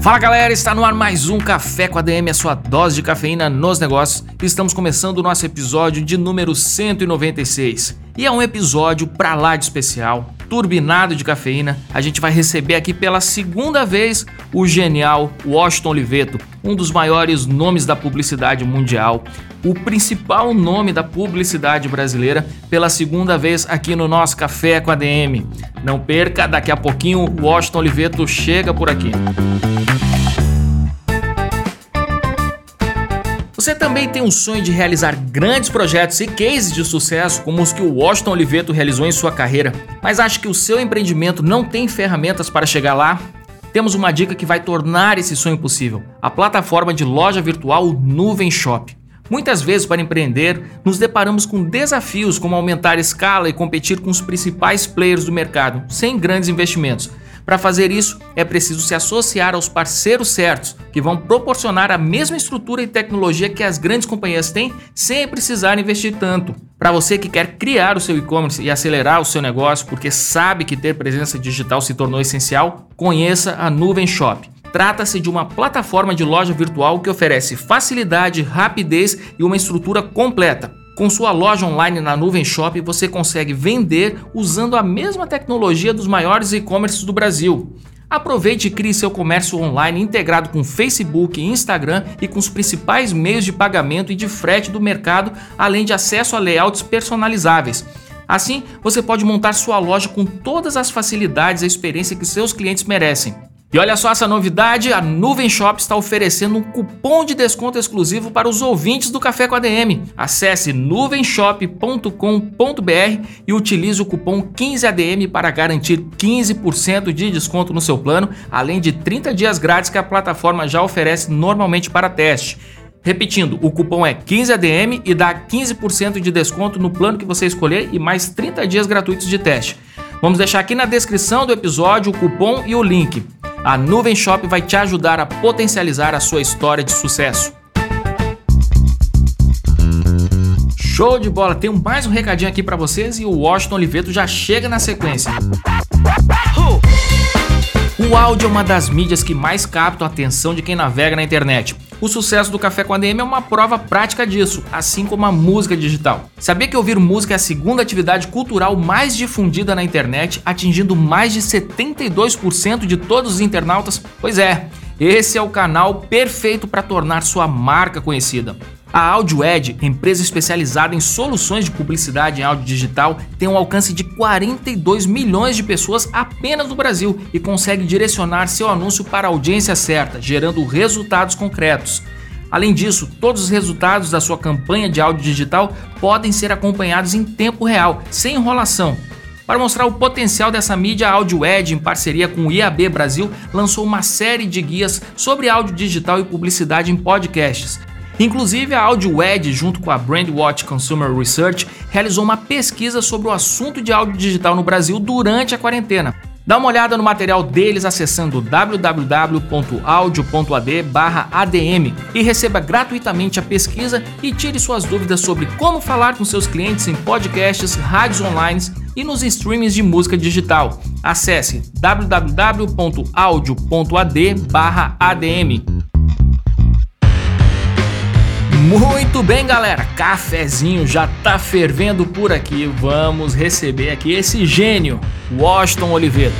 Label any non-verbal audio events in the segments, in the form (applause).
Fala galera, está no ar mais um Café com a DM, a sua dose de cafeína nos negócios. Estamos começando o nosso episódio de número 196. E é um episódio pra lá de especial, turbinado de cafeína. A gente vai receber aqui pela segunda vez o genial Washington Oliveto, um dos maiores nomes da publicidade mundial, o principal nome da publicidade brasileira, pela segunda vez aqui no nosso Café com a DM. Não perca, daqui a pouquinho o Washington Oliveto chega por aqui. Você também tem um sonho de realizar grandes projetos e cases de sucesso como os que o Washington Oliveto realizou em sua carreira, mas acha que o seu empreendimento não tem ferramentas para chegar lá? Temos uma dica que vai tornar esse sonho possível: a plataforma de loja virtual Nuvem Shop. Muitas vezes, para empreender, nos deparamos com desafios como aumentar a escala e competir com os principais players do mercado, sem grandes investimentos. Para fazer isso, é preciso se associar aos parceiros certos, que vão proporcionar a mesma estrutura e tecnologia que as grandes companhias têm, sem precisar investir tanto. Para você que quer criar o seu e-commerce e acelerar o seu negócio, porque sabe que ter presença digital se tornou essencial, conheça a Nuvem Shop. Trata-se de uma plataforma de loja virtual que oferece facilidade, rapidez e uma estrutura completa com sua loja online na Nuvem Shop, você consegue vender usando a mesma tecnologia dos maiores e-commerces do Brasil. Aproveite e crie seu comércio online integrado com Facebook, Instagram e com os principais meios de pagamento e de frete do mercado, além de acesso a layouts personalizáveis. Assim, você pode montar sua loja com todas as facilidades e experiência que seus clientes merecem. E olha só essa novidade, a Nuvem Shop está oferecendo um cupom de desconto exclusivo para os ouvintes do Café com ADM. Acesse nuvenshop.com.br e utilize o cupom 15ADM para garantir 15% de desconto no seu plano, além de 30 dias grátis que a plataforma já oferece normalmente para teste. Repetindo, o cupom é 15ADM e dá 15% de desconto no plano que você escolher e mais 30 dias gratuitos de teste. Vamos deixar aqui na descrição do episódio o cupom e o link. A Nuvem Shop vai te ajudar a potencializar a sua história de sucesso. Show de bola! Tem mais um recadinho aqui para vocês e o Washington Oliveto já chega na sequência. O áudio é uma das mídias que mais captam a atenção de quem navega na internet. O sucesso do Café com a DM é uma prova prática disso, assim como a música digital. Sabia que ouvir música é a segunda atividade cultural mais difundida na internet, atingindo mais de 72% de todos os internautas? Pois é, esse é o canal perfeito para tornar sua marca conhecida. A AudioEd, empresa especializada em soluções de publicidade em áudio digital, tem um alcance de 42 milhões de pessoas apenas no Brasil e consegue direcionar seu anúncio para a audiência certa, gerando resultados concretos. Além disso, todos os resultados da sua campanha de áudio digital podem ser acompanhados em tempo real, sem enrolação. Para mostrar o potencial dessa mídia, a AudioEd, em parceria com o IAB Brasil, lançou uma série de guias sobre áudio digital e publicidade em podcasts. Inclusive, a AudioEd, junto com a Brandwatch Consumer Research, realizou uma pesquisa sobre o assunto de áudio digital no Brasil durante a quarentena. Dá uma olhada no material deles acessando www.audio.ad/adm e receba gratuitamente a pesquisa e tire suas dúvidas sobre como falar com seus clientes em podcasts, rádios online e nos streamings de música digital. Acesse www.audio.ad/adm. Muito bem, galera. Cafezinho já tá fervendo por aqui. Vamos receber aqui esse gênio, Washington Oliveto.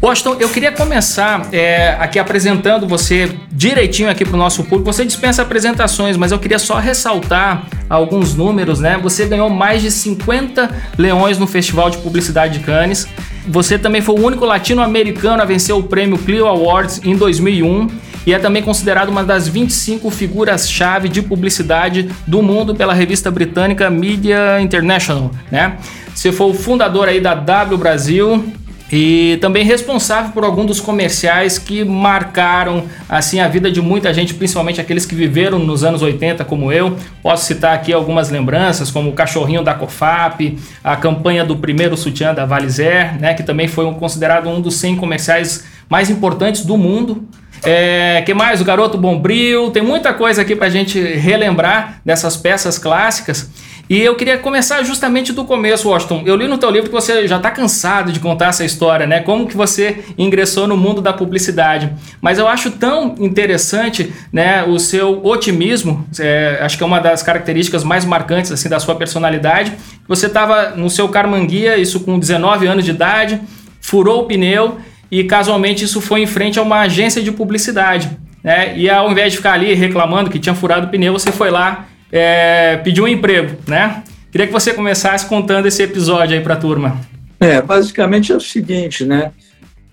Washington, eu queria começar é, aqui apresentando você direitinho aqui para o nosso público. Você dispensa apresentações, mas eu queria só ressaltar alguns números, né? Você ganhou mais de 50 leões no Festival de Publicidade de Cannes. Você também foi o único latino-americano a vencer o prêmio Clio Awards em 2001 e é também considerado uma das 25 figuras-chave de publicidade do mundo pela revista britânica Media International, né? Você foi o fundador aí da W Brasil, e também responsável por algum dos comerciais que marcaram assim a vida de muita gente, principalmente aqueles que viveram nos anos 80 como eu. Posso citar aqui algumas lembranças, como o cachorrinho da Cofap, a campanha do primeiro sutiã da Valizer, né, que também foi considerado um dos 100 comerciais mais importantes do mundo. É, que mais? O Garoto Bombril. Tem muita coisa aqui para a gente relembrar dessas peças clássicas. E eu queria começar justamente do começo, Washington. Eu li no teu livro que você já está cansado de contar essa história, né? Como que você ingressou no mundo da publicidade. Mas eu acho tão interessante, né, o seu otimismo. É, acho que é uma das características mais marcantes assim da sua personalidade. Você estava no seu Carmanguia, isso com 19 anos de idade, furou o pneu e casualmente isso foi em frente a uma agência de publicidade. Né? E ao invés de ficar ali reclamando que tinha furado o pneu, você foi lá é, pediu um emprego, né? Queria que você começasse contando esse episódio aí para a turma. É, basicamente é o seguinte, né?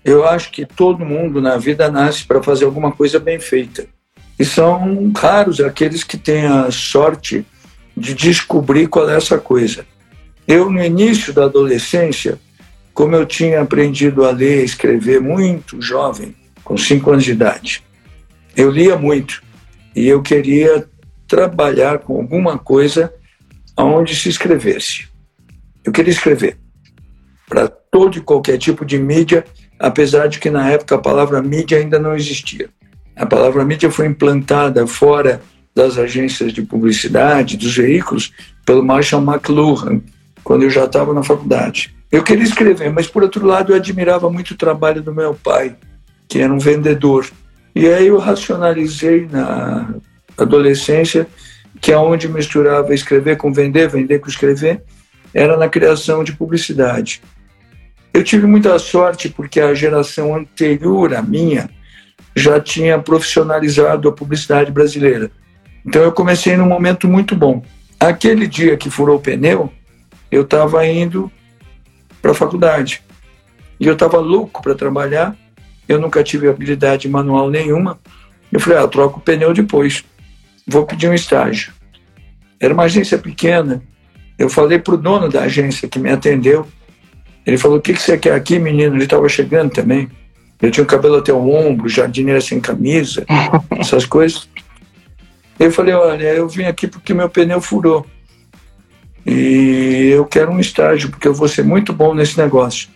Eu acho que todo mundo na vida nasce para fazer alguma coisa bem feita. E são raros aqueles que têm a sorte de descobrir qual é essa coisa. Eu, no início da adolescência, como eu tinha aprendido a ler e escrever muito jovem, com cinco anos de idade, eu lia muito e eu queria trabalhar com alguma coisa onde se escrevesse. Eu queria escrever para todo e qualquer tipo de mídia, apesar de que na época a palavra mídia ainda não existia. A palavra mídia foi implantada fora das agências de publicidade, dos veículos, pelo Marshall McLuhan, quando eu já estava na faculdade. Eu queria escrever, mas por outro lado eu admirava muito o trabalho do meu pai, que era um vendedor. E aí eu racionalizei na adolescência, que é onde misturava escrever com vender, vender com escrever, era na criação de publicidade. Eu tive muita sorte porque a geração anterior à minha já tinha profissionalizado a publicidade brasileira. Então eu comecei num momento muito bom. Aquele dia que furou o pneu, eu estava indo para a faculdade. E eu estava louco para trabalhar. Eu nunca tive habilidade manual nenhuma. Eu falei, ah, troco o pneu depois vou pedir um estágio. Era uma agência pequena. Eu falei para o dono da agência que me atendeu. Ele falou: O que, que você quer aqui, menino? Ele estava chegando também. Eu tinha o cabelo até o ombro, jardineira sem camisa, (laughs) essas coisas. Eu falei: Olha, eu vim aqui porque meu pneu furou. E eu quero um estágio, porque eu vou ser muito bom nesse negócio.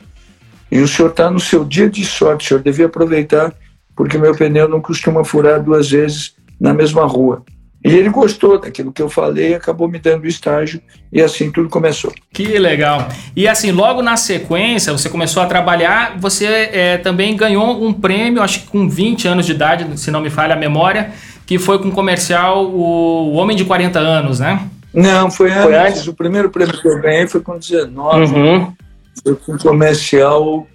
E o senhor está no seu dia de sorte, o senhor devia aproveitar, porque meu pneu não costuma furar duas vezes na mesma rua. E ele gostou daquilo que eu falei, acabou me dando estágio e assim tudo começou. Que legal. E assim, logo na sequência, você começou a trabalhar, você é, também ganhou um prêmio, acho que com 20 anos de idade, se não me falha a memória, que foi com o comercial O Homem de 40 Anos, né? Não, foi antes. Foi antes. O primeiro prêmio que eu ganhei foi com 19. Uhum. Foi com o comercial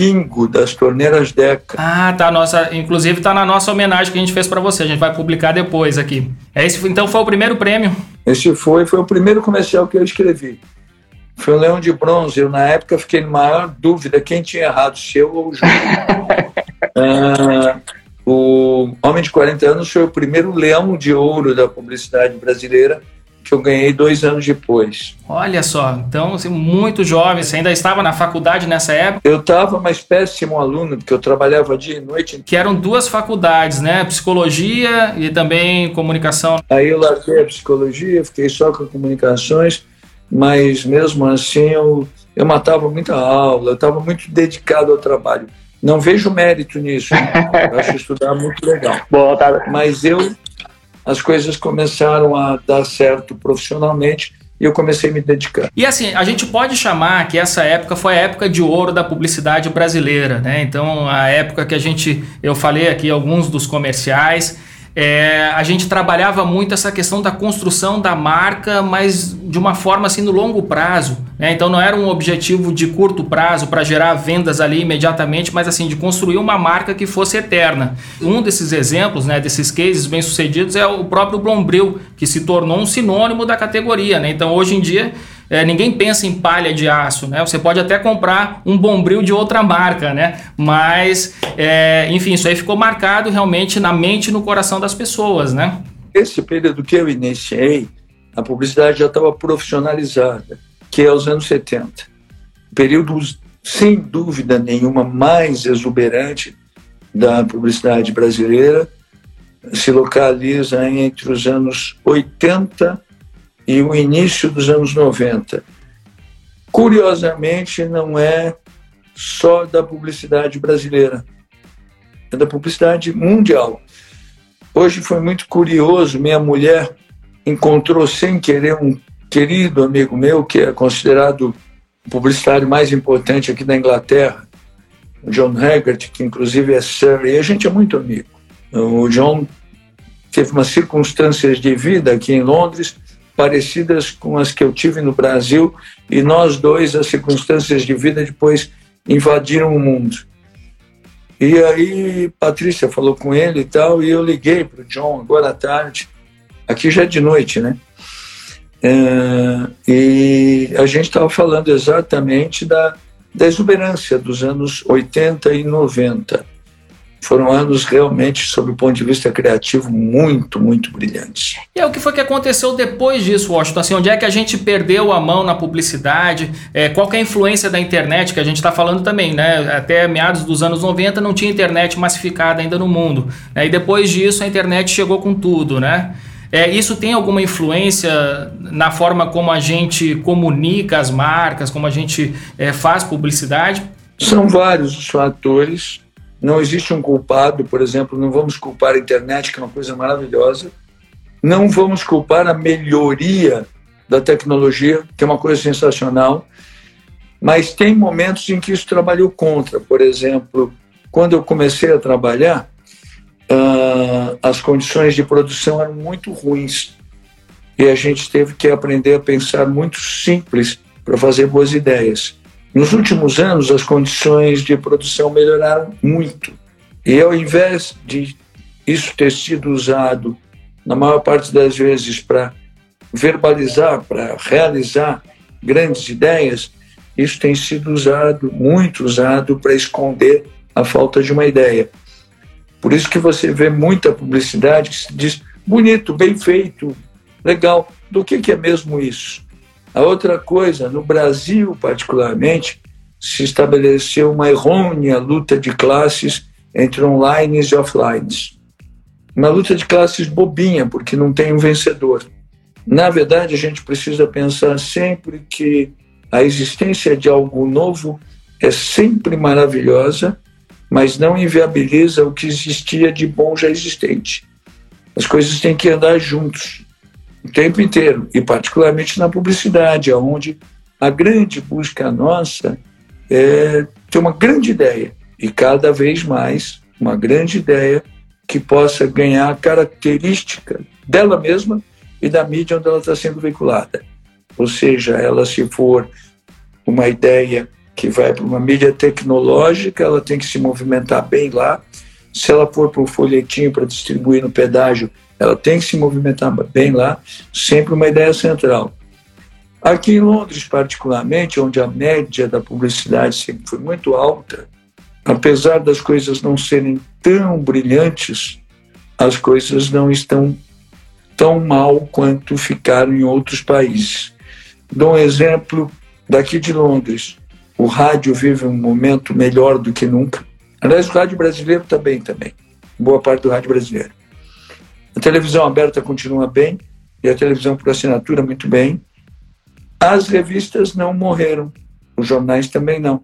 Pingo das torneiras Deca. Ah, tá. Nossa, inclusive tá na nossa homenagem que a gente fez para você. A gente vai publicar depois aqui. É esse, então foi o primeiro prêmio. Esse foi, foi o primeiro comercial que eu escrevi. Foi o Leão de Bronze. Eu, na época, fiquei em maior dúvida quem tinha errado, se eu ou o Júlio. (laughs) ah, o Homem de 40 anos foi o primeiro leão de ouro da publicidade brasileira que eu ganhei dois anos depois. Olha só, então assim, muito jovem, você ainda estava na faculdade nessa época? Eu estava, mas péssimo aluno, porque eu trabalhava dia e noite. Que eram duas faculdades, né? Psicologia e também comunicação. Aí eu larguei a psicologia, fiquei só com comunicações, mas mesmo assim eu, eu matava muita aula, eu estava muito dedicado ao trabalho. Não vejo mérito nisso. Eu acho estudar muito legal. Boa, tá. Mas eu as coisas começaram a dar certo profissionalmente e eu comecei a me dedicar. E assim, a gente pode chamar que essa época foi a época de ouro da publicidade brasileira, né? Então, a época que a gente, eu falei aqui alguns dos comerciais, é, a gente trabalhava muito essa questão da construção da marca, mas de uma forma assim no longo prazo. Né? Então não era um objetivo de curto prazo para gerar vendas ali imediatamente, mas assim de construir uma marca que fosse eterna. Um desses exemplos, né, desses cases bem sucedidos é o próprio Blombril, que se tornou um sinônimo da categoria. Né? Então hoje em dia é, ninguém pensa em palha de aço, né? Você pode até comprar um bombril de outra marca, né? Mas, é, enfim, isso aí ficou marcado realmente na mente e no coração das pessoas, né? Esse período que eu iniciei, a publicidade já estava profissionalizada, que é os anos 70. Período sem dúvida nenhuma, mais exuberante da publicidade brasileira, se localiza entre os anos 80 e o início dos anos 90. Curiosamente, não é só da publicidade brasileira, é da publicidade mundial. Hoje foi muito curioso, minha mulher encontrou sem querer um querido amigo meu, que é considerado o publicitário mais importante aqui da Inglaterra, o John Haggart, que inclusive é Sir, e a gente é muito amigo. O John teve umas circunstâncias de vida aqui em Londres parecidas com as que eu tive no Brasil, e nós dois, as circunstâncias de vida depois invadiram o mundo. E aí, Patrícia falou com ele e tal, e eu liguei para o John agora à tarde, aqui já é de noite, né? É, e a gente estava falando exatamente da, da exuberância dos anos 80 e 90 foram anos realmente, sob o ponto de vista criativo, muito, muito brilhantes. E é o que foi que aconteceu depois disso, Washington? Assim, onde é que a gente perdeu a mão na publicidade? É, qual é a influência da internet, que a gente está falando também, né? Até meados dos anos 90 não tinha internet massificada ainda no mundo. Né? E depois disso a internet chegou com tudo, né? É, isso tem alguma influência na forma como a gente comunica as marcas, como a gente é, faz publicidade? São vários os fatores não existe um culpado, por exemplo, não vamos culpar a internet, que é uma coisa maravilhosa. Não vamos culpar a melhoria da tecnologia, que é uma coisa sensacional. Mas tem momentos em que isso trabalhou contra. Por exemplo, quando eu comecei a trabalhar, uh, as condições de produção eram muito ruins. E a gente teve que aprender a pensar muito simples para fazer boas ideias. Nos últimos anos, as condições de produção melhoraram muito. E ao invés de isso ter sido usado, na maior parte das vezes, para verbalizar, para realizar grandes ideias, isso tem sido usado, muito usado, para esconder a falta de uma ideia. Por isso que você vê muita publicidade que se diz bonito, bem feito, legal. Do que, que é mesmo isso? A outra coisa, no Brasil particularmente, se estabeleceu uma errônea luta de classes entre online e offline. Uma luta de classes bobinha, porque não tem um vencedor. Na verdade, a gente precisa pensar sempre que a existência de algo novo é sempre maravilhosa, mas não inviabiliza o que existia de bom já existente. As coisas têm que andar juntos o tempo inteiro, e particularmente na publicidade, onde a grande busca nossa é ter uma grande ideia, e cada vez mais uma grande ideia que possa ganhar a característica dela mesma e da mídia onde ela está sendo veiculada. Ou seja, ela se for uma ideia que vai para uma mídia tecnológica, ela tem que se movimentar bem lá. Se ela for para o folhetinho para distribuir no pedágio, ela tem que se movimentar bem lá, sempre uma ideia central. Aqui em Londres, particularmente, onde a média da publicidade sempre foi muito alta, apesar das coisas não serem tão brilhantes, as coisas não estão tão mal quanto ficaram em outros países. Dou um exemplo daqui de Londres. O rádio vive um momento melhor do que nunca. Aliás, o rádio brasileiro também, também. Boa parte do rádio brasileiro. A televisão aberta continua bem e a televisão por assinatura muito bem. As revistas não morreram, os jornais também não,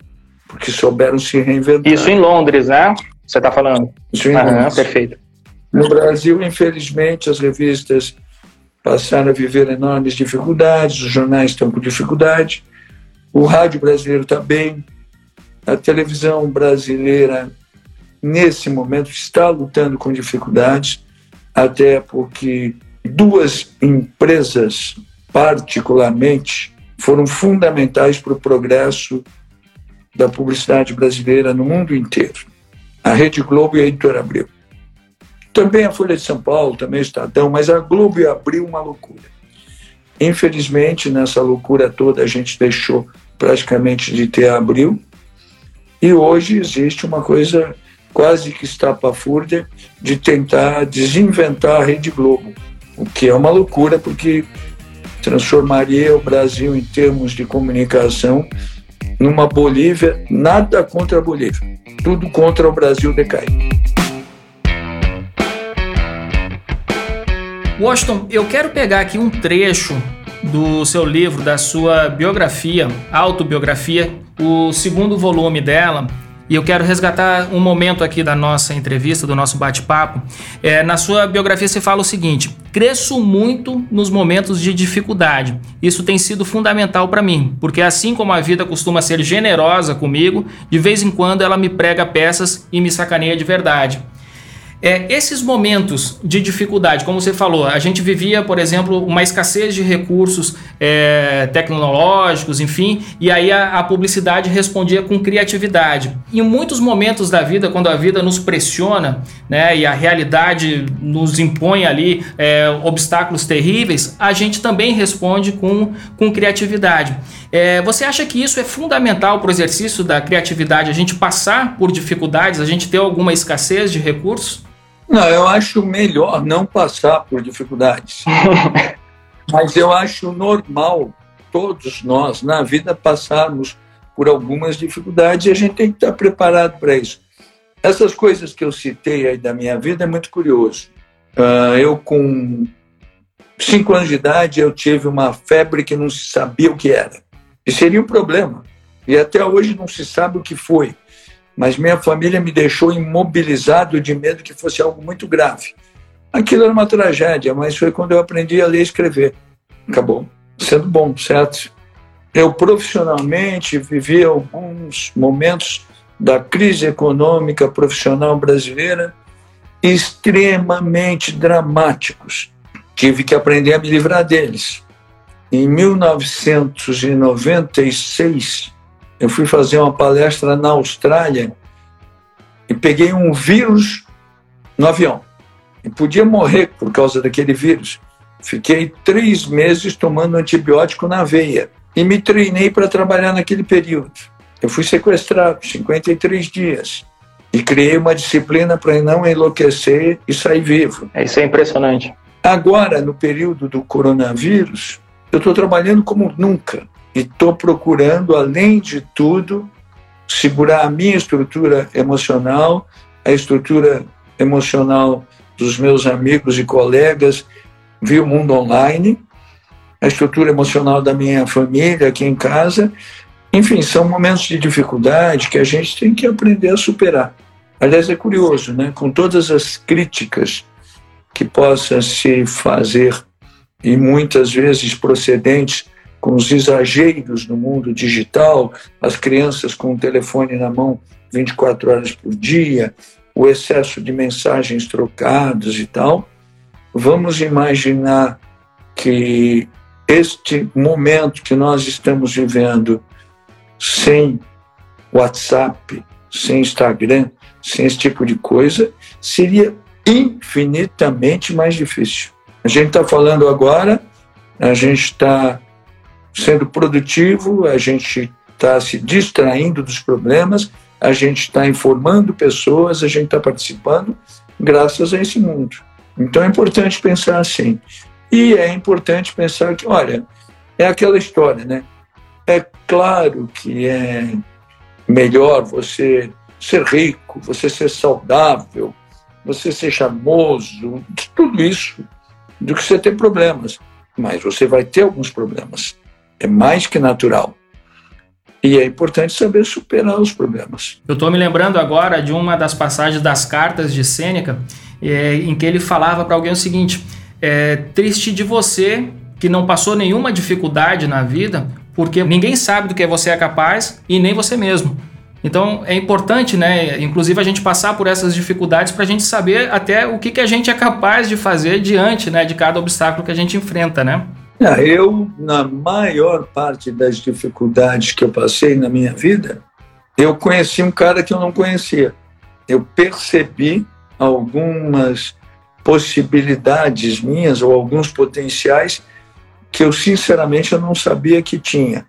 porque souberam se reinventar. Isso em Londres, né? Você está falando? Isso em Londres. Perfeito. No Brasil, infelizmente, as revistas passaram a viver enormes dificuldades, os jornais estão com dificuldade, o rádio brasileiro está bem, a televisão brasileira, nesse momento, está lutando com dificuldades até porque duas empresas, particularmente, foram fundamentais para o progresso da publicidade brasileira no mundo inteiro. A Rede Globo e a Editora Abril. Também a Folha de São Paulo, também o Estadão, mas a Globo a Abril uma loucura. Infelizmente, nessa loucura toda, a gente deixou praticamente de ter a Abril e hoje existe uma coisa quase que estapafúrdia de tentar desinventar a Rede Globo, o que é uma loucura porque transformaria o Brasil em termos de comunicação numa Bolívia, nada contra a Bolívia, tudo contra o Brasil decair. Washington, eu quero pegar aqui um trecho do seu livro, da sua biografia, autobiografia, o segundo volume dela, e eu quero resgatar um momento aqui da nossa entrevista, do nosso bate-papo. É, na sua biografia você fala o seguinte: cresço muito nos momentos de dificuldade. Isso tem sido fundamental para mim, porque assim como a vida costuma ser generosa comigo, de vez em quando ela me prega peças e me sacaneia de verdade. É, esses momentos de dificuldade, como você falou, a gente vivia, por exemplo, uma escassez de recursos é, tecnológicos, enfim, e aí a, a, publicidade respondia com criatividade. Em muitos momentos da vida, quando a vida nos pressiona, né, e a realidade nos impõe ali é, obstáculos terríveis, a gente também responde com, com criatividade. É, você acha que isso é fundamental para o exercício da criatividade, a gente passar por dificuldades, a gente ter alguma escassez de recursos? Não, eu acho melhor não passar por dificuldades. (laughs) Mas eu acho normal todos nós na vida passarmos por algumas dificuldades e a gente tem que estar preparado para isso. Essas coisas que eu citei aí da minha vida é muito curioso. Uh, eu com cinco anos de idade eu tive uma febre que não se sabia o que era. E seria um problema. E até hoje não se sabe o que foi mas minha família me deixou imobilizado de medo que fosse algo muito grave. Aquilo era uma tragédia, mas foi quando eu aprendi a ler e escrever. Acabou sendo bom, certo? Eu profissionalmente vivi alguns momentos da crise econômica profissional brasileira extremamente dramáticos. Tive que aprender a me livrar deles. Em 1996, eu fui fazer uma palestra na Austrália e peguei um vírus no avião. E podia morrer por causa daquele vírus. Fiquei três meses tomando antibiótico na veia e me treinei para trabalhar naquele período. Eu fui sequestrado 53 dias e criei uma disciplina para não enlouquecer e sair vivo. É, isso é impressionante. Agora, no período do coronavírus, eu estou trabalhando como nunca e estou procurando, além de tudo, segurar a minha estrutura emocional, a estrutura emocional dos meus amigos e colegas via o mundo online, a estrutura emocional da minha família aqui em casa. Enfim, são momentos de dificuldade que a gente tem que aprender a superar. Aliás, é curioso, né? com todas as críticas que possa se fazer e muitas vezes procedentes com os exageros no mundo digital, as crianças com o telefone na mão 24 horas por dia, o excesso de mensagens trocadas e tal, vamos imaginar que este momento que nós estamos vivendo sem WhatsApp, sem Instagram, sem esse tipo de coisa, seria infinitamente mais difícil. A gente está falando agora, a gente está sendo produtivo, a gente está se distraindo dos problemas, a gente está informando pessoas, a gente está participando graças a esse mundo. Então é importante pensar assim. E é importante pensar que, olha, é aquela história, né? É claro que é melhor você ser rico, você ser saudável, você ser charmoso, tudo isso, do que você ter problemas. Mas você vai ter alguns problemas. É mais que natural. E é importante saber superar os problemas. Eu estou me lembrando agora de uma das passagens das cartas de Sêneca, é, em que ele falava para alguém o seguinte: é triste de você que não passou nenhuma dificuldade na vida, porque ninguém sabe do que você é capaz e nem você mesmo. Então é importante, né, inclusive a gente passar por essas dificuldades para a gente saber até o que, que a gente é capaz de fazer diante, né, de cada obstáculo que a gente enfrenta, né? Ah, eu, na maior parte das dificuldades que eu passei na minha vida, eu conheci um cara que eu não conhecia. Eu percebi algumas possibilidades minhas ou alguns potenciais que eu sinceramente eu não sabia que tinha.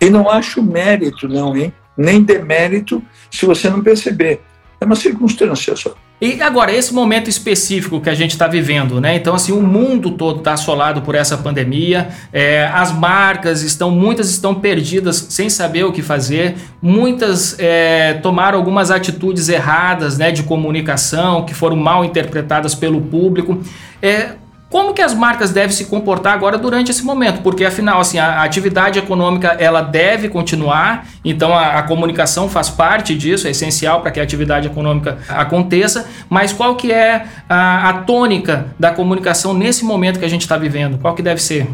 E não acho mérito não, hein? Nem demérito se você não perceber. É uma circunstância só. E agora, esse momento específico que a gente está vivendo, né? Então, assim, o mundo todo está assolado por essa pandemia, é, as marcas estão, muitas estão perdidas sem saber o que fazer, muitas é, tomaram algumas atitudes erradas, né, de comunicação, que foram mal interpretadas pelo público. É, como que as marcas devem se comportar agora durante esse momento? Porque afinal, assim, a, atividade econômica ela deve continuar, então a, a comunicação faz parte disso, é essencial para que a atividade econômica aconteça. Mas qual que é a, a tônica da comunicação nesse momento que a gente está vivendo? Qual que deve ser?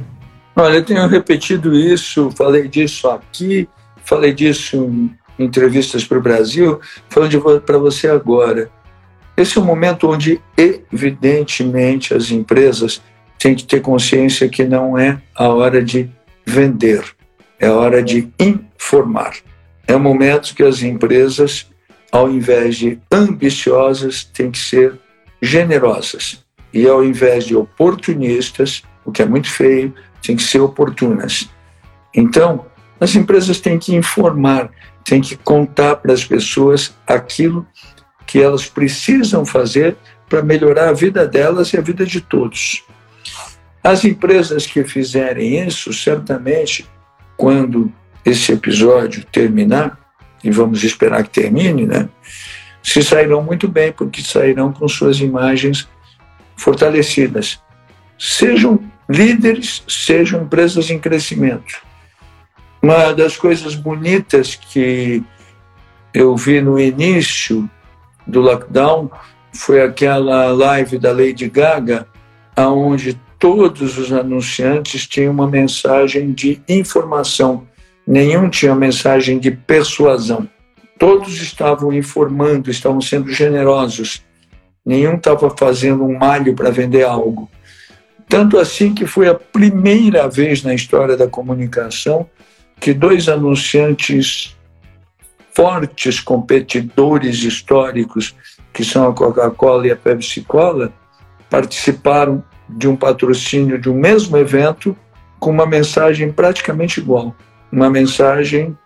Olha, eu tenho repetido isso, falei disso aqui, falei disso em entrevistas para o Brasil, falando para você agora. Esse é um momento onde, evidentemente, as empresas têm que ter consciência que não é a hora de vender, é a hora de informar. É um momento que as empresas, ao invés de ambiciosas, têm que ser generosas. E ao invés de oportunistas, o que é muito feio, têm que ser oportunas. Então, as empresas têm que informar, têm que contar para as pessoas aquilo que elas precisam fazer para melhorar a vida delas e a vida de todos. As empresas que fizerem isso, certamente, quando esse episódio terminar, e vamos esperar que termine, né? Se sairão muito bem, porque sairão com suas imagens fortalecidas. Sejam líderes, sejam empresas em crescimento. Uma das coisas bonitas que eu vi no início do lockdown foi aquela live da Lady Gaga, aonde todos os anunciantes tinham uma mensagem de informação, nenhum tinha mensagem de persuasão. Todos estavam informando, estavam sendo generosos. Nenhum estava fazendo um malho para vender algo. Tanto assim que foi a primeira vez na história da comunicação que dois anunciantes fortes competidores históricos, que são a Coca-Cola e a Pepsi-Cola, participaram de um patrocínio de um mesmo evento com uma mensagem praticamente igual, uma mensagem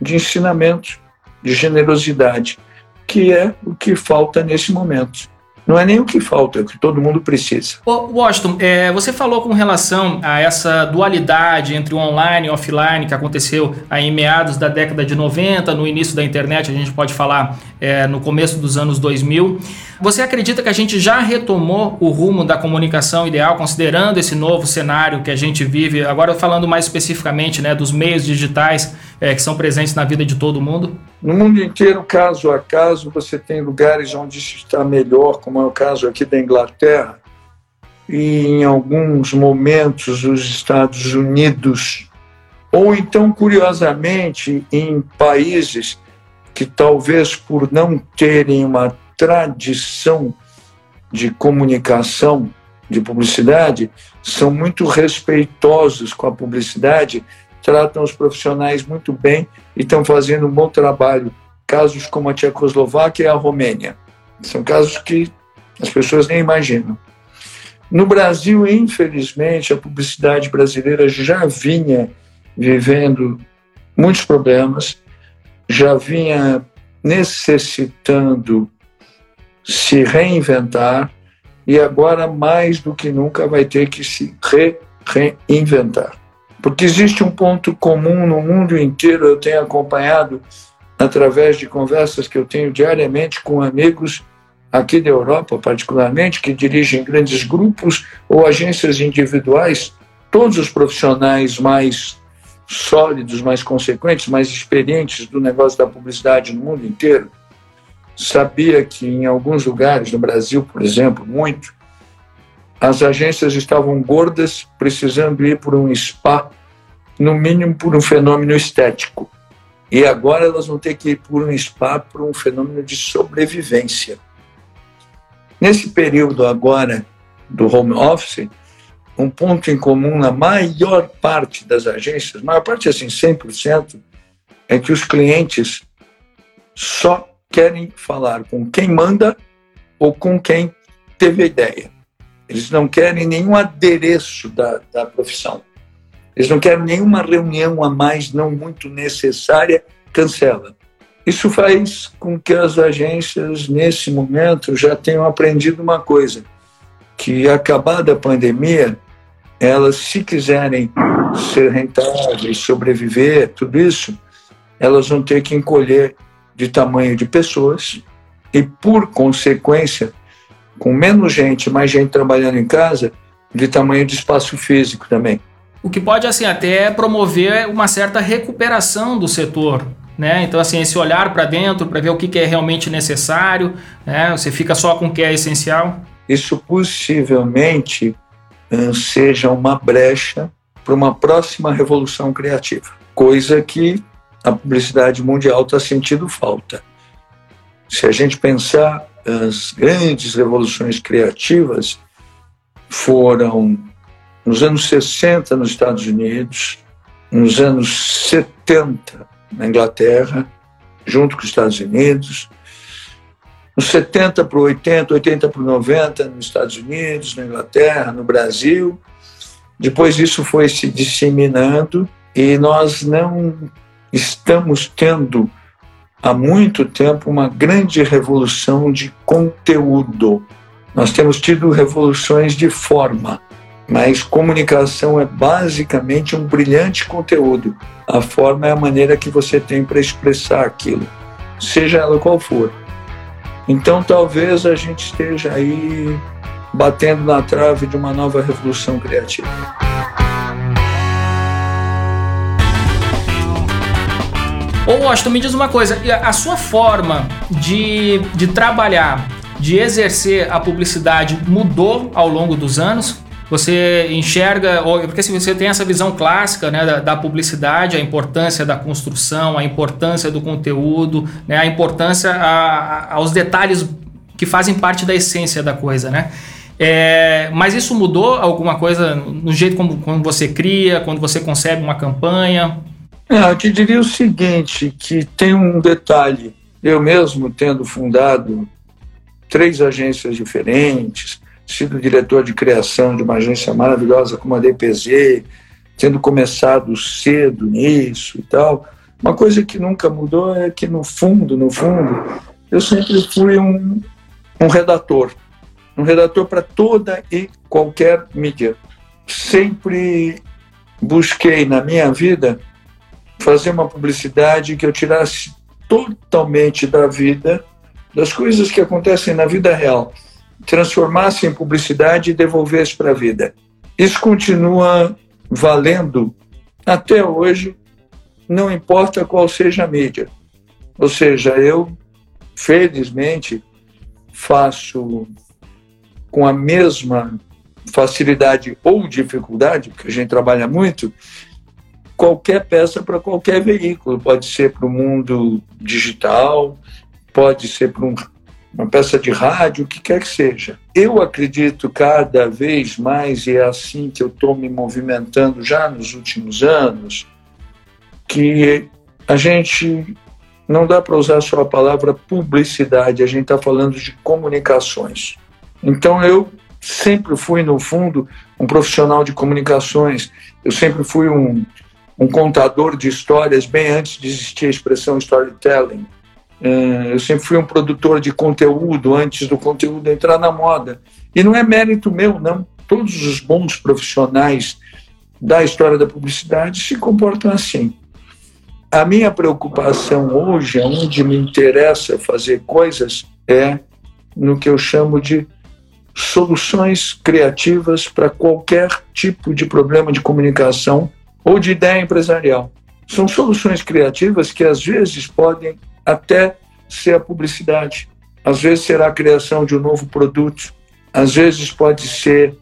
de ensinamento, de generosidade, que é o que falta nesse momento. Não é nem o que falta, é o que todo mundo precisa. Washington, é, você falou com relação a essa dualidade entre o online e o offline que aconteceu aí em meados da década de 90, no início da internet, a gente pode falar é, no começo dos anos 2000. Você acredita que a gente já retomou o rumo da comunicação ideal, considerando esse novo cenário que a gente vive, agora falando mais especificamente né, dos meios digitais é, que são presentes na vida de todo mundo? No mundo inteiro, caso a caso, você tem lugares onde está melhor, como é o caso aqui da Inglaterra, e em alguns momentos os Estados Unidos, ou então, curiosamente, em países que talvez por não terem uma tradição de comunicação, de publicidade, são muito respeitosos com a publicidade, tratam os profissionais muito bem e estão fazendo um bom trabalho. Casos como a Tchecoslováquia e a Romênia. São casos que as pessoas nem imaginam. No Brasil, infelizmente, a publicidade brasileira já vinha vivendo muitos problemas, já vinha necessitando se reinventar e agora, mais do que nunca, vai ter que se re reinventar. Porque existe um ponto comum no mundo inteiro, eu tenho acompanhado através de conversas que eu tenho diariamente com amigos aqui da Europa, particularmente, que dirigem grandes grupos ou agências individuais, todos os profissionais mais sólidos, mais consequentes, mais experientes do negócio da publicidade no mundo inteiro, sabia que em alguns lugares, no Brasil, por exemplo, muito, as agências estavam gordas, precisando ir por um spa, no mínimo por um fenômeno estético. E agora elas vão ter que ir por um spa por um fenômeno de sobrevivência. Nesse período agora do home office, um ponto em comum na maior parte das agências, maior parte assim, 100%, é que os clientes só querem falar com quem manda ou com quem teve a ideia. Eles não querem nenhum adereço da, da profissão. Eles não querem nenhuma reunião a mais, não muito necessária, cancela. Isso faz com que as agências, nesse momento, já tenham aprendido uma coisa: que acabada a pandemia, elas, se quiserem ser rentáveis, sobreviver, tudo isso, elas vão ter que encolher de tamanho de pessoas e, por consequência, com menos gente, mais gente trabalhando em casa, de tamanho de espaço físico também. O que pode assim até promover uma certa recuperação do setor, né? Então assim esse olhar para dentro para ver o que é realmente necessário, né? Você fica só com o que é essencial. Isso possivelmente eh, seja uma brecha para uma próxima revolução criativa, coisa que a publicidade mundial está sentindo falta. Se a gente pensar as grandes revoluções criativas foram nos anos 60 nos Estados Unidos, nos anos 70 na Inglaterra, junto com os Estados Unidos, nos 70 para 80, 80 para 90 nos Estados Unidos, na Inglaterra, no Brasil. Depois isso foi se disseminando e nós não estamos tendo há muito tempo uma grande revolução de conteúdo. Nós temos tido revoluções de forma, mas comunicação é basicamente um brilhante conteúdo. A forma é a maneira que você tem para expressar aquilo, seja ela qual for. Então talvez a gente esteja aí batendo na trave de uma nova revolução criativa. Ô Washington, me diz uma coisa, a sua forma de, de trabalhar, de exercer a publicidade mudou ao longo dos anos? Você enxerga, porque assim, você tem essa visão clássica né, da, da, publicidade, a importância da construção, a importância do conteúdo, né, a importância a, a, aos detalhes que fazem parte da essência da coisa, né? É, mas isso mudou alguma coisa no jeito como, como você cria, quando você concebe uma campanha? É, eu te diria o seguinte, que tem um detalhe. Eu mesmo tendo fundado três agências diferentes, sido diretor de criação de uma agência maravilhosa como a DPZ, tendo começado cedo nisso e tal, uma coisa que nunca mudou é que no fundo, no fundo, eu sempre fui um, um redator, um redator para toda e qualquer mídia. Sempre busquei na minha vida fazer uma publicidade que eu tirasse totalmente da vida, das coisas que acontecem na vida real, transformasse em publicidade e devolvesse para a vida. Isso continua valendo até hoje, não importa qual seja a mídia. Ou seja, eu, felizmente, faço com a mesma facilidade ou dificuldade, porque a gente trabalha muito, qualquer peça para qualquer veículo. Pode ser para o mundo digital, pode ser para um, uma peça de rádio, o que quer que seja. Eu acredito cada vez mais, e é assim que eu estou me movimentando já nos últimos anos, que a gente não dá para usar só a palavra publicidade, a gente está falando de comunicações. Então eu sempre fui, no fundo, um profissional de comunicações, eu sempre fui um um contador de histórias bem antes de existir a expressão storytelling. É, eu sempre fui um produtor de conteúdo antes do conteúdo entrar na moda. E não é mérito meu, não. Todos os bons profissionais da história da publicidade se comportam assim. A minha preocupação hoje, onde me interessa fazer coisas, é no que eu chamo de soluções criativas para qualquer tipo de problema de comunicação ou de ideia empresarial. São soluções criativas que às vezes podem até ser a publicidade, às vezes será a criação de um novo produto, às vezes pode ser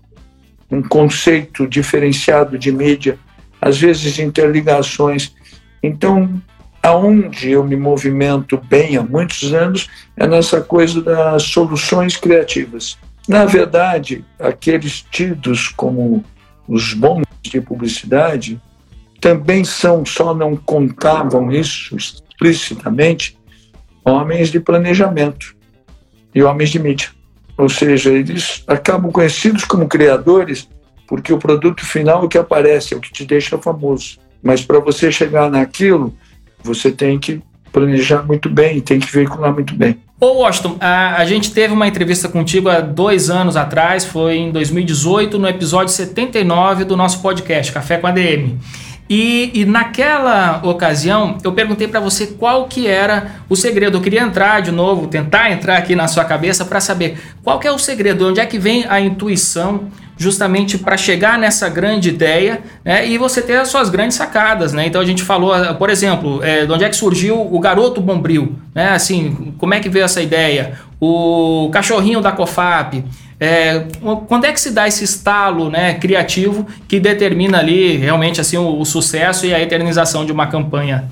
um conceito diferenciado de mídia, às vezes interligações. Então, aonde eu me movimento bem há muitos anos é nessa coisa das soluções criativas. Na verdade, aqueles tidos como os bons de publicidade também são, só não contavam isso explicitamente, homens de planejamento e homens de mídia. Ou seja, eles acabam conhecidos como criadores porque o produto final é o que aparece, é o que te deixa famoso. Mas para você chegar naquilo, você tem que planejar muito bem, tem que veicular muito bem. Ô Washington, a, a, gente teve uma entrevista contigo há dois anos atrás, foi em 2018, no episódio 79 do nosso podcast, Café com a DM. E, e naquela ocasião eu perguntei para você qual que era o segredo. Eu queria entrar de novo, tentar entrar aqui na sua cabeça para saber qual que é o segredo, onde é que vem a intuição justamente para chegar nessa grande ideia né, e você ter as suas grandes sacadas. Né? Então a gente falou, por exemplo, é, de onde é que surgiu o garoto bombril, né? assim, como é que veio essa ideia? O cachorrinho da COFAP. É, quando é que se dá esse estalo né, criativo que determina ali realmente assim o, o sucesso e a eternização de uma campanha?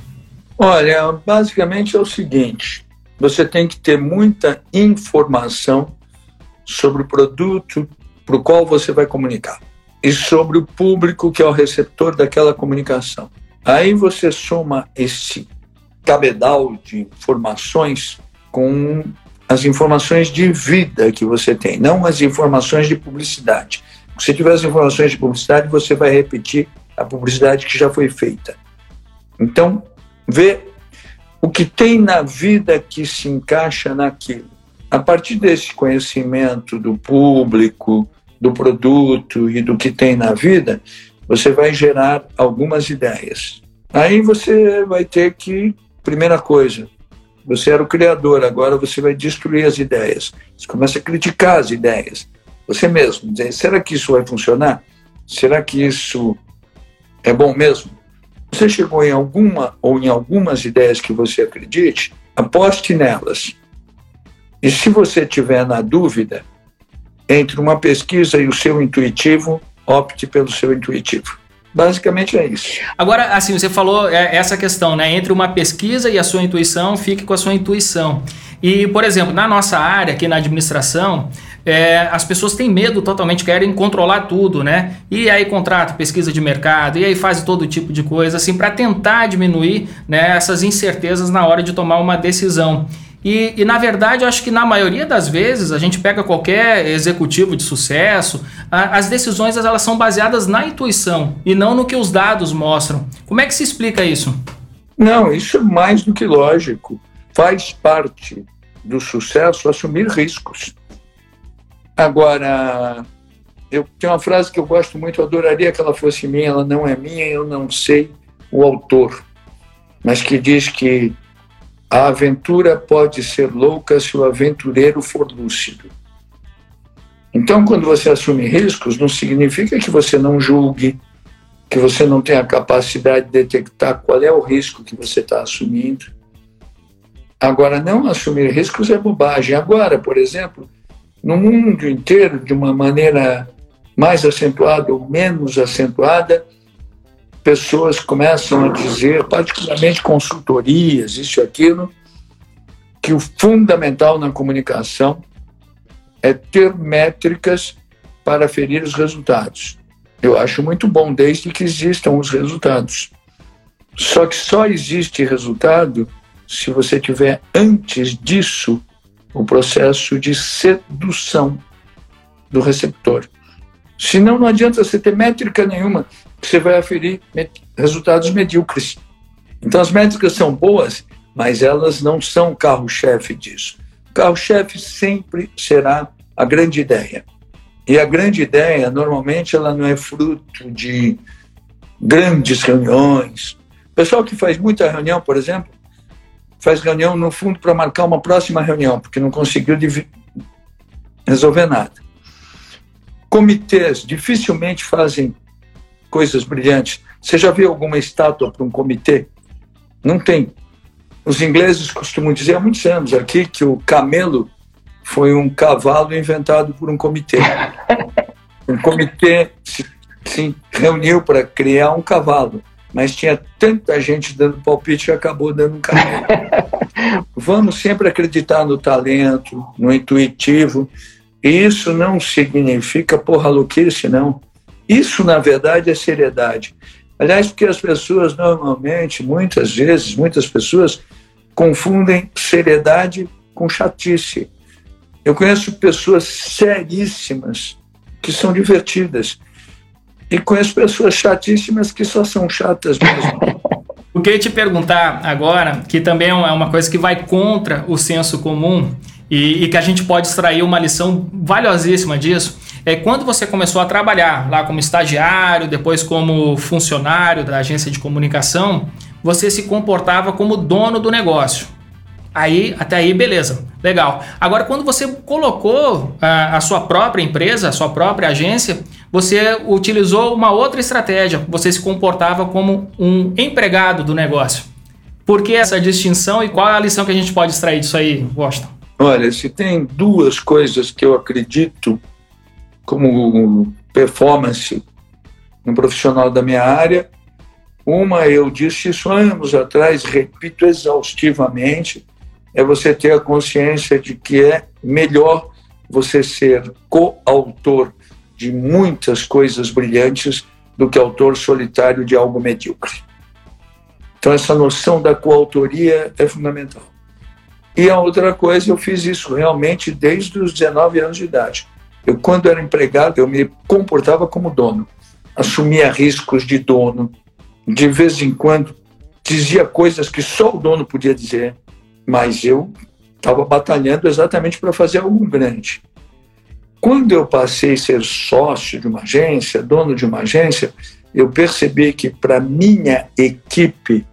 Olha, basicamente é o seguinte: você tem que ter muita informação sobre o produto, para o qual você vai comunicar e sobre o público que é o receptor daquela comunicação. Aí você soma esse cabedal de informações com as informações de vida que você tem, não as informações de publicidade. Se tiver as informações de publicidade, você vai repetir a publicidade que já foi feita. Então, vê o que tem na vida que se encaixa naquilo. A partir desse conhecimento do público, do produto e do que tem na vida, você vai gerar algumas ideias. Aí você vai ter que, primeira coisa, você era o criador, agora você vai destruir as ideias. Você começa a criticar as ideias. Você mesmo, dizer, será que isso vai funcionar? Será que isso é bom mesmo? Você chegou em alguma ou em algumas ideias que você acredite, aposte nelas. E se você tiver na dúvida, entre uma pesquisa e o seu intuitivo, opte pelo seu intuitivo. Basicamente é isso. Agora, assim, você falou é, essa questão, né? Entre uma pesquisa e a sua intuição, fique com a sua intuição. E, por exemplo, na nossa área, aqui na administração, é, as pessoas têm medo totalmente, querem controlar tudo, né? E aí contrata pesquisa de mercado, e aí faz todo tipo de coisa, assim, para tentar diminuir né, essas incertezas na hora de tomar uma decisão. E, e, na verdade, eu acho que na maioria das vezes a gente pega qualquer executivo de sucesso, a, as decisões elas são baseadas na intuição e não no que os dados mostram. Como é que se explica isso? Não, isso é mais do que lógico. Faz parte do sucesso assumir riscos. Agora, eu tenho uma frase que eu gosto muito, eu adoraria que ela fosse minha, ela não é minha, eu não sei o autor, mas que diz que a aventura pode ser louca se o aventureiro for lúcido. Então, quando você assume riscos, não significa que você não julgue, que você não tenha a capacidade de detectar qual é o risco que você está assumindo. Agora, não assumir riscos é bobagem. Agora, por exemplo, no mundo inteiro, de uma maneira mais acentuada ou menos acentuada, pessoas começam a dizer, particularmente consultorias, isso e aquilo, que o fundamental na comunicação é ter métricas para ferir os resultados. Eu acho muito bom, desde que existam os resultados. Só que só existe resultado se você tiver antes disso o processo de sedução do receptor. Senão, não adianta você ter métrica nenhuma você vai aferir resultados medíocres. Então, as métricas são boas, mas elas não são carro-chefe disso. Carro-chefe sempre será a grande ideia. E a grande ideia, normalmente, ela não é fruto de grandes reuniões. O pessoal que faz muita reunião, por exemplo, faz reunião no fundo para marcar uma próxima reunião, porque não conseguiu resolver nada. Comitês dificilmente fazem coisas brilhantes. Você já viu alguma estátua para um comitê? Não tem. Os ingleses costumam dizer há muitos anos aqui que o camelo foi um cavalo inventado por um comitê. (laughs) Um comitê se, se reuniu para criar um cavalo, mas tinha tanta gente dando palpite que acabou dando um camelo. (laughs) Vamos sempre acreditar no talento, no intuitivo. E isso não significa porra louquice, não. Isso, na verdade, é seriedade. Aliás, porque as pessoas normalmente, muitas vezes, muitas pessoas confundem seriedade com chatice. Eu conheço pessoas seríssimas que são divertidas e conheço pessoas chatíssimas que só são chatas mesmo. (laughs) Eu queria te perguntar agora, que também é uma coisa que vai contra o senso comum e, e que a gente pode extrair uma lição valiosíssima disso. É quando você começou a trabalhar lá como estagiário, depois como funcionário da agência de comunicação, você se comportava como dono do negócio. Aí, até aí, beleza, legal. Agora, quando você colocou a, a, sua própria empresa, a sua própria agência, você utilizou uma outra estratégia. Você se comportava como um empregado do negócio. Por que essa distinção e qual é a lição que a gente pode extrair disso aí, Washington? Olha, se tem duas coisas que eu acredito como performance no profissional da minha área, uma eu disse isso anos atrás, repito exaustivamente, é você ter a consciência de que é melhor você ser coautor de muitas coisas brilhantes do que autor solitário de algo medíocre. Então, essa noção da coautoria é fundamental. E a outra coisa, eu fiz isso realmente desde os 19 anos de idade. Eu, quando era empregado, eu me comportava como dono, assumia riscos de dono, de vez em quando dizia coisas que só o dono podia dizer, mas eu estava batalhando exatamente para fazer algo grande. Quando eu passei a ser sócio de uma agência, dono de uma agência, eu percebi que para minha equipe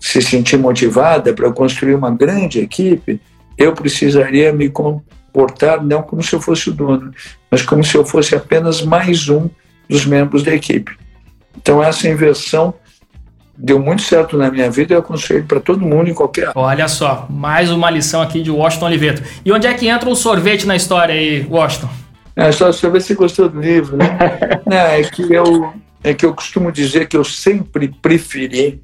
se sentir motivada para construir uma grande equipe, eu precisaria me comportar não como se eu fosse o dono, mas como se eu fosse apenas mais um dos membros da equipe. Então essa inversão deu muito certo na minha vida e eu aconselho para todo mundo em qualquer área. Olha só, mais uma lição aqui de Washington Oliveto. E onde é que entra o sorvete na história aí, Washington? É, só saber se gostou do livro, né? (laughs) Não, é, que eu, é que eu costumo dizer que eu sempre preferi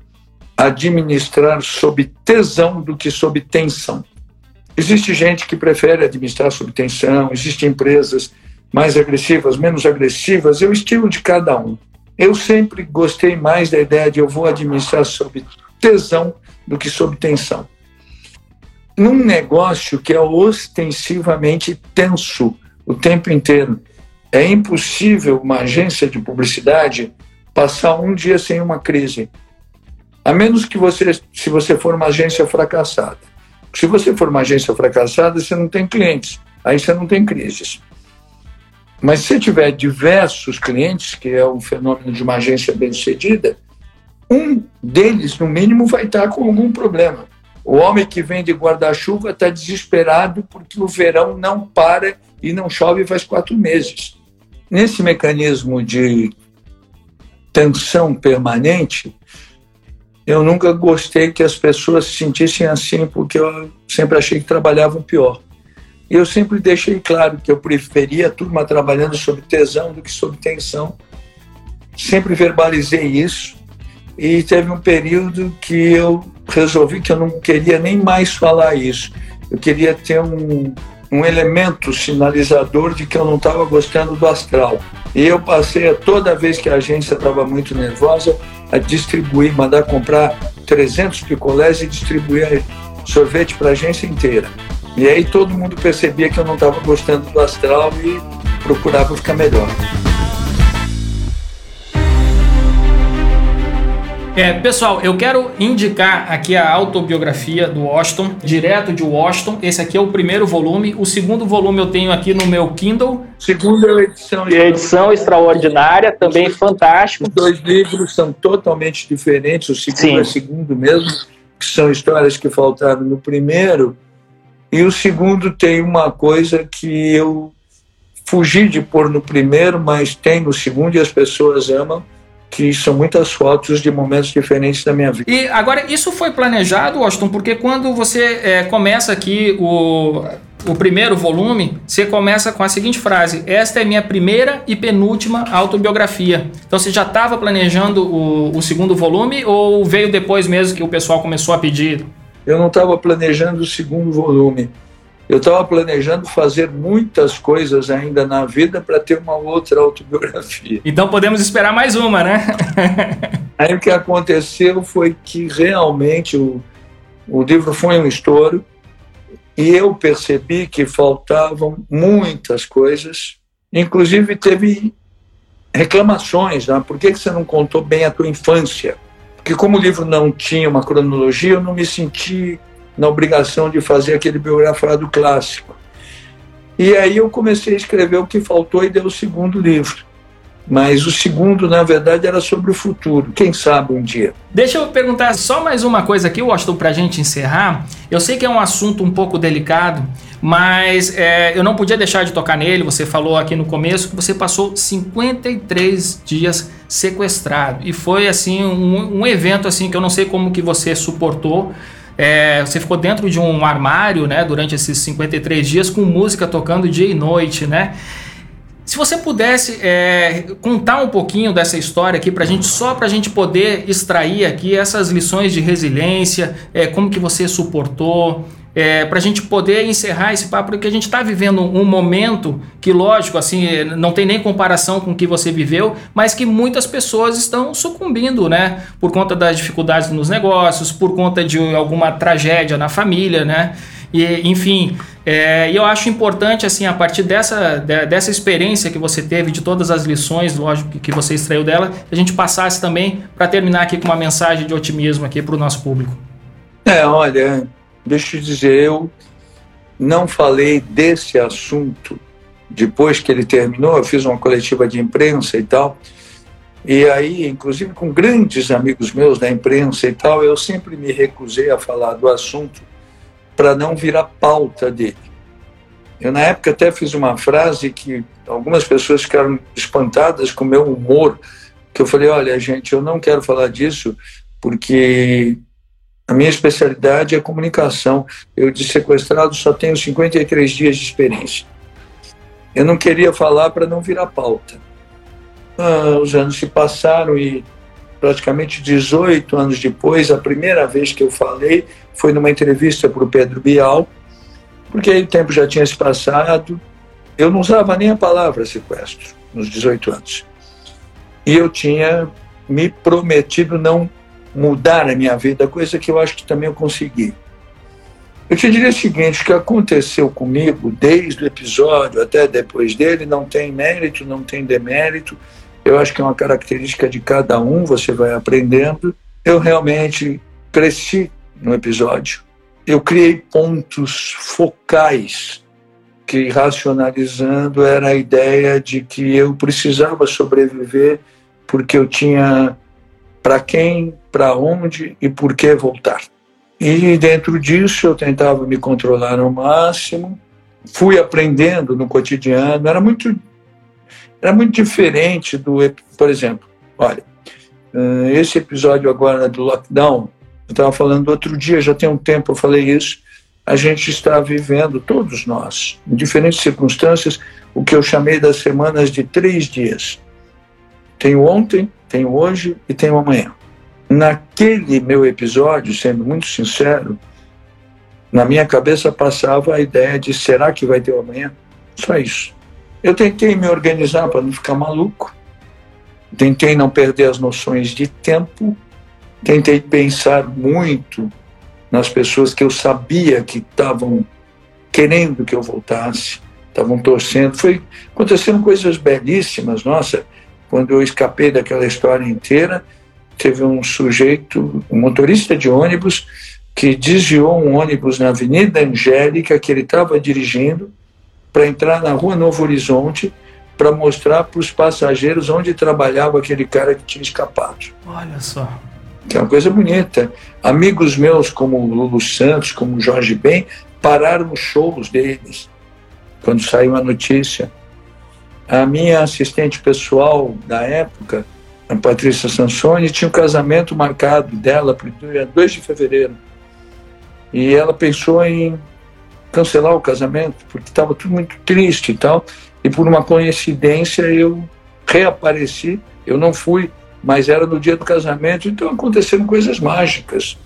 administrar sob tesão do que sob tensão. Existe gente que prefere administrar sob tensão, existem empresas mais agressivas, menos agressivas, é o estilo de cada um. Eu sempre gostei mais da ideia de eu vou administrar sob tesão do que sob tensão. Num negócio que é ostensivamente tenso o tempo inteiro, é impossível uma agência de publicidade passar um dia sem uma crise. A menos que você, se você for uma agência fracassada. Se você for uma agência fracassada, você não tem clientes, aí você não tem crises. Mas se tiver diversos clientes, que é o fenômeno de uma agência bem-sucedida, um deles, no mínimo, vai estar com algum problema. O homem que vende guarda-chuva está desesperado porque o verão não para e não chove faz quatro meses. Nesse mecanismo de tensão permanente, eu nunca gostei que as pessoas se sentissem assim, porque eu sempre achei que trabalhavam pior. E eu sempre deixei claro que eu preferia a turma trabalhando sob tesão do que sob tensão. Sempre verbalizei isso. E teve um período que eu resolvi que eu não queria nem mais falar isso. Eu queria ter um, um elemento sinalizador de que eu não estava gostando do astral. E eu passei a toda vez que a agência estava muito nervosa a distribuir, mandar comprar 300 picolés e distribuir sorvete para a agência inteira. E aí todo mundo percebia que eu não estava gostando do astral e procurava ficar melhor. É, pessoal, eu quero indicar aqui a autobiografia do Washington, direto de Washington. Esse aqui é o primeiro volume. O segundo volume eu tenho aqui no meu Kindle. Segunda é edição. E a edição extraordinária, também fantástico. Os dois livros são totalmente diferentes. O segundo Sim. é segundo mesmo, que são histórias que faltaram no primeiro. E o segundo tem uma coisa que eu fugi de pôr no primeiro, mas tem no segundo e as pessoas amam, que são muitas fotos de momentos diferentes da minha vida. E agora, isso foi planejado, Washington, porque quando você é, começa aqui o, o primeiro volume, você começa com a seguinte frase: Esta é minha primeira e penúltima autobiografia. Então você já estava planejando o, o segundo volume ou veio depois mesmo que o pessoal começou a pedir? eu não estava planejando o segundo volume. Eu estava planejando fazer muitas coisas ainda na vida para ter uma outra autobiografia. Então podemos esperar mais uma, né? (laughs) Aí o que aconteceu foi que realmente o, o livro foi um estouro e eu percebi que faltavam muitas coisas. Inclusive teve reclamações, né? por que, você não contou bem a tua infância? Porque como o livro não tinha uma cronologia, eu não me senti na obrigação de fazer aquele biografado clássico. E aí eu comecei a escrever o que faltou e deu o segundo livro. Mas o segundo, na verdade, era sobre o futuro. Quem sabe um dia. Deixa eu perguntar só mais uma coisa aqui, Washington, para a gente encerrar. Eu sei que é um assunto um pouco delicado, mas é, eu não podia deixar de tocar nele. Você falou aqui no começo que você passou 53 dias sequestrado. E foi, assim, um, um evento assim que eu não sei como que você suportou. É, você ficou dentro de um armário, né, durante esses 53 dias com música tocando dia e noite, né? Se você pudesse é, contar um pouquinho dessa história aqui para a gente, só para a gente poder extrair aqui essas lições de resiliência, é, como que você suportou, é, para a gente poder encerrar esse papo, porque a gente está vivendo um momento que, lógico, assim, não tem nem comparação com o que você viveu, mas que muitas pessoas estão sucumbindo, né? Por conta das dificuldades nos negócios, por conta de alguma tragédia na família, né? E, enfim, é, eu acho importante, assim, a partir dessa, dessa experiência que você teve, de todas as lições, lógico, que você extraiu dela, a gente passasse também para terminar aqui com uma mensagem de otimismo aqui para o nosso público. É, olha, deixa eu dizer, eu não falei desse assunto depois que ele terminou, eu fiz uma coletiva de imprensa e tal, e aí, inclusive com grandes amigos meus da imprensa e tal, eu sempre me recusei a falar do assunto para não virar pauta dele. Eu, na época, até fiz uma frase que algumas pessoas ficaram espantadas com o meu humor, que eu falei, olha, gente, eu não quero falar disso porque a minha especialidade é comunicação. Eu, de sequestrado, só tenho 53 dias de experiência. Eu não queria falar para não virar pauta. Ah, os anos se passaram e praticamente 18 anos depois, a primeira vez que eu falei foi numa entrevista para o Pedro Bial, porque aí o tempo já tinha se passado. Eu não usava nem a palavra sequestro nos 18 anos. E eu tinha me prometido não mudar a minha vida, coisa que eu acho que também eu consegui. Eu te diria o seguinte: o que aconteceu comigo desde o episódio até depois dele não tem mérito, não tem demérito. Eu acho que é uma característica de cada um, você vai aprendendo. Eu realmente cresci no episódio. Eu criei pontos focais que, racionalizando, era a ideia de que eu precisava sobreviver porque eu tinha para quem, para onde e por que voltar. E dentro disso eu tentava me controlar ao máximo, fui aprendendo no cotidiano, era muito era muito diferente do, por exemplo, olha, esse episódio agora do lockdown eu estava falando outro dia, já tem um tempo eu falei isso. A gente está vivendo, todos nós, em diferentes circunstâncias, o que eu chamei das semanas de três dias. Tenho ontem, tenho hoje e tenho amanhã. Naquele meu episódio, sendo muito sincero, na minha cabeça passava a ideia de será que vai ter o amanhã? Só isso. Eu tentei me organizar para não ficar maluco, tentei não perder as noções de tempo Tentei pensar muito nas pessoas que eu sabia que estavam querendo que eu voltasse, estavam torcendo. Foi acontecendo coisas belíssimas. Nossa, quando eu escapei daquela história inteira, teve um sujeito, um motorista de ônibus, que desviou um ônibus na Avenida Angélica que ele estava dirigindo para entrar na Rua Novo Horizonte para mostrar para os passageiros onde trabalhava aquele cara que tinha escapado. Olha só que é uma coisa bonita. Amigos meus, como o Lulu Santos, como o Jorge Ben, pararam os shows deles quando saiu a notícia. A minha assistente pessoal da época, a Patrícia Sansoni, tinha um casamento marcado dela para o dia 2 de fevereiro. E ela pensou em cancelar o casamento, porque estava tudo muito triste e tal. E por uma coincidência eu reapareci. Eu não fui mas era no dia do casamento, então aconteceram coisas mágicas.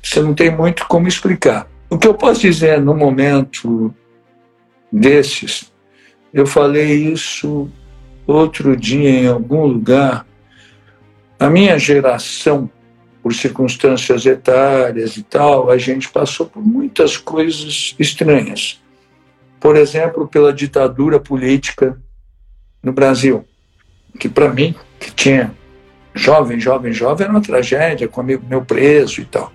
Você não tem muito como explicar. O que eu posso dizer no momento desses, eu falei isso outro dia em algum lugar. A minha geração, por circunstâncias etárias e tal, a gente passou por muitas coisas estranhas. Por exemplo, pela ditadura política no Brasil, que para mim, que tinha jovem, jovem, jovem, era uma tragédia, com amigo meu preso e tal.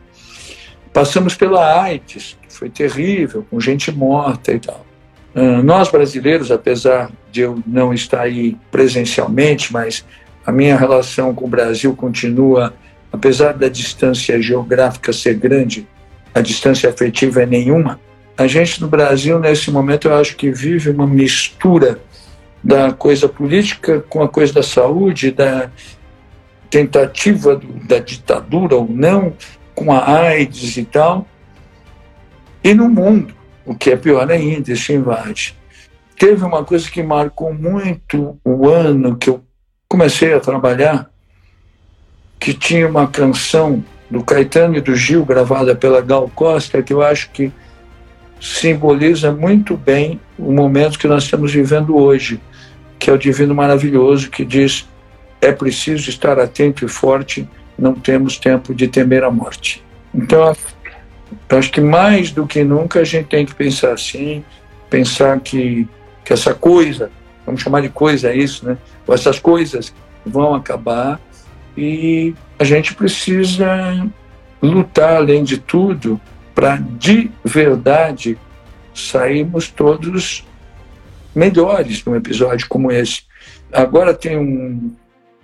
Passamos pela AIDS, que foi terrível, com gente morta e tal. Uh, nós brasileiros, apesar de eu não estar aí presencialmente, mas a minha relação com o Brasil continua, apesar da distância geográfica ser grande, a distância afetiva é nenhuma. A gente no Brasil, nesse momento, eu acho que vive uma mistura da coisa política com a coisa da saúde, da tentativa do, da ditadura ou não, com a AIDS e tal. E no mundo, o que é pior ainda, isso invade. Teve uma coisa que marcou muito o ano que eu comecei a trabalhar, que tinha uma canção do Caetano e do Gil gravada pela Gal Costa, que eu acho que simboliza muito bem o momento que nós estamos vivendo hoje, que é o Divino Maravilhoso, que diz: é preciso estar atento e forte, não temos tempo de temer a morte. Então, acho que mais do que nunca a gente tem que pensar assim, pensar que, que essa coisa, vamos chamar de coisa isso, né? Essas coisas vão acabar e a gente precisa lutar, além de tudo, para de verdade sairmos todos melhores num episódio como esse. Agora tem um,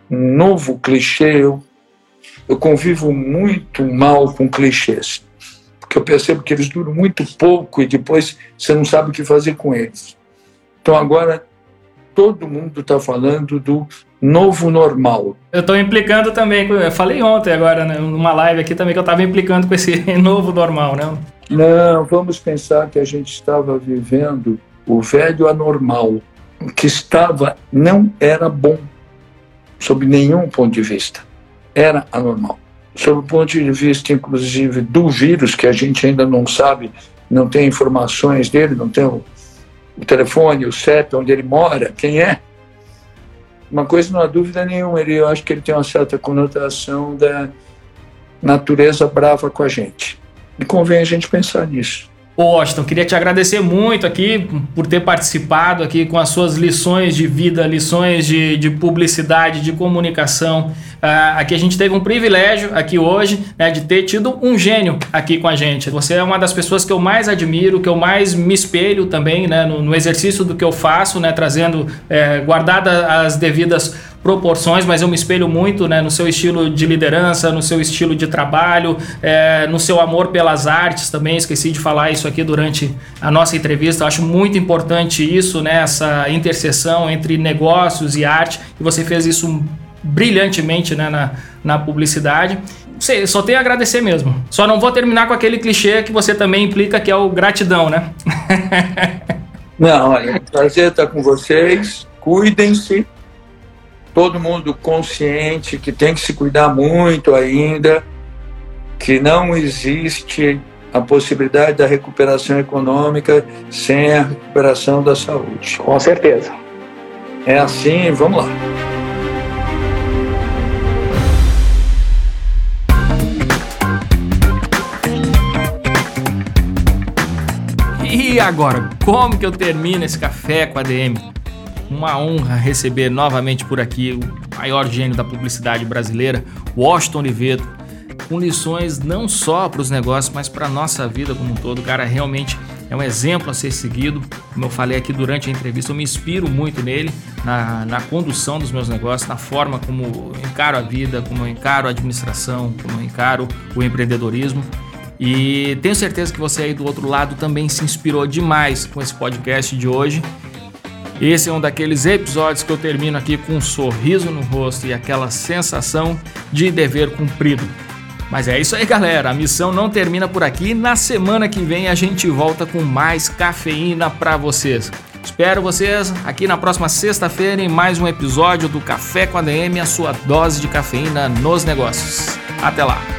um novo clichê, eu, eu convivo muito mal com clichês, porque eu percebo que eles duram muito pouco e depois você não sabe o que fazer com eles. Então agora todo mundo está falando do novo normal. Eu estou implicando também, eu falei ontem agora, né, numa live aqui também, que eu estava implicando com esse (laughs) novo normal, né? Não, vamos pensar que a gente estava vivendo o velho anormal, o que estava não era bom, sob nenhum ponto de vista. Era anormal. Sob o ponto de vista, inclusive, do vírus, que a gente ainda não sabe, não tem informações dele, não tem o, o telefone, o CEP, onde ele mora, quem é, uma coisa não há dúvida nenhuma, ele, eu acho que ele tem uma certa conotação da natureza brava com a gente. E convém a gente pensar nisso. Washington, queria te agradecer muito aqui por ter participado aqui com as suas lições de vida, lições de, de publicidade, de comunicação. Uh, aqui a gente teve um privilégio aqui hoje né, de ter tido um gênio aqui com a gente. Você é uma das pessoas que eu mais admiro, que eu mais me espelho também né, no, no exercício do que eu faço, né, trazendo, é, guardada as devidas proporções, mas eu me espelho muito né, no seu estilo de liderança, no seu estilo de trabalho, é, no seu amor pelas artes também. Esqueci de falar isso aqui durante a nossa entrevista. Eu acho muito importante isso, né, essa interseção entre negócios e arte. E você fez isso brilhantemente né, na, na publicidade. Sei, só tenho a agradecer mesmo. Só não vou terminar com aquele clichê que você também implica, que é o gratidão, né? (laughs) não, olha, prazer estar com vocês. Cuidem-se todo mundo consciente que tem que se cuidar muito ainda, que não existe a possibilidade da recuperação econômica sem a recuperação da saúde. Com certeza. É assim, vamos lá. E agora, como que eu termino esse café com a DM? Uma honra receber novamente por aqui o maior gênio da publicidade brasileira, Washington Oliveto, com lições não só para os negócios, mas para a nossa vida como um todo. O cara realmente é um exemplo a ser seguido. Como eu falei aqui durante a entrevista, eu me inspiro muito nele, na, na condução dos meus negócios, na forma como eu encaro a vida, como eu encaro a administração, como eu encaro o empreendedorismo. E tenho certeza que você aí do outro lado também se inspirou demais com esse podcast de hoje esse é um daqueles episódios que eu termino aqui com um sorriso no rosto e aquela sensação de dever cumprido. Mas é isso aí, galera. A missão não termina por aqui. Na semana que vem a gente volta com mais cafeína para vocês. Espero vocês aqui na próxima sexta-feira em mais um episódio do Café com a DM, a sua dose de cafeína nos negócios. Até lá.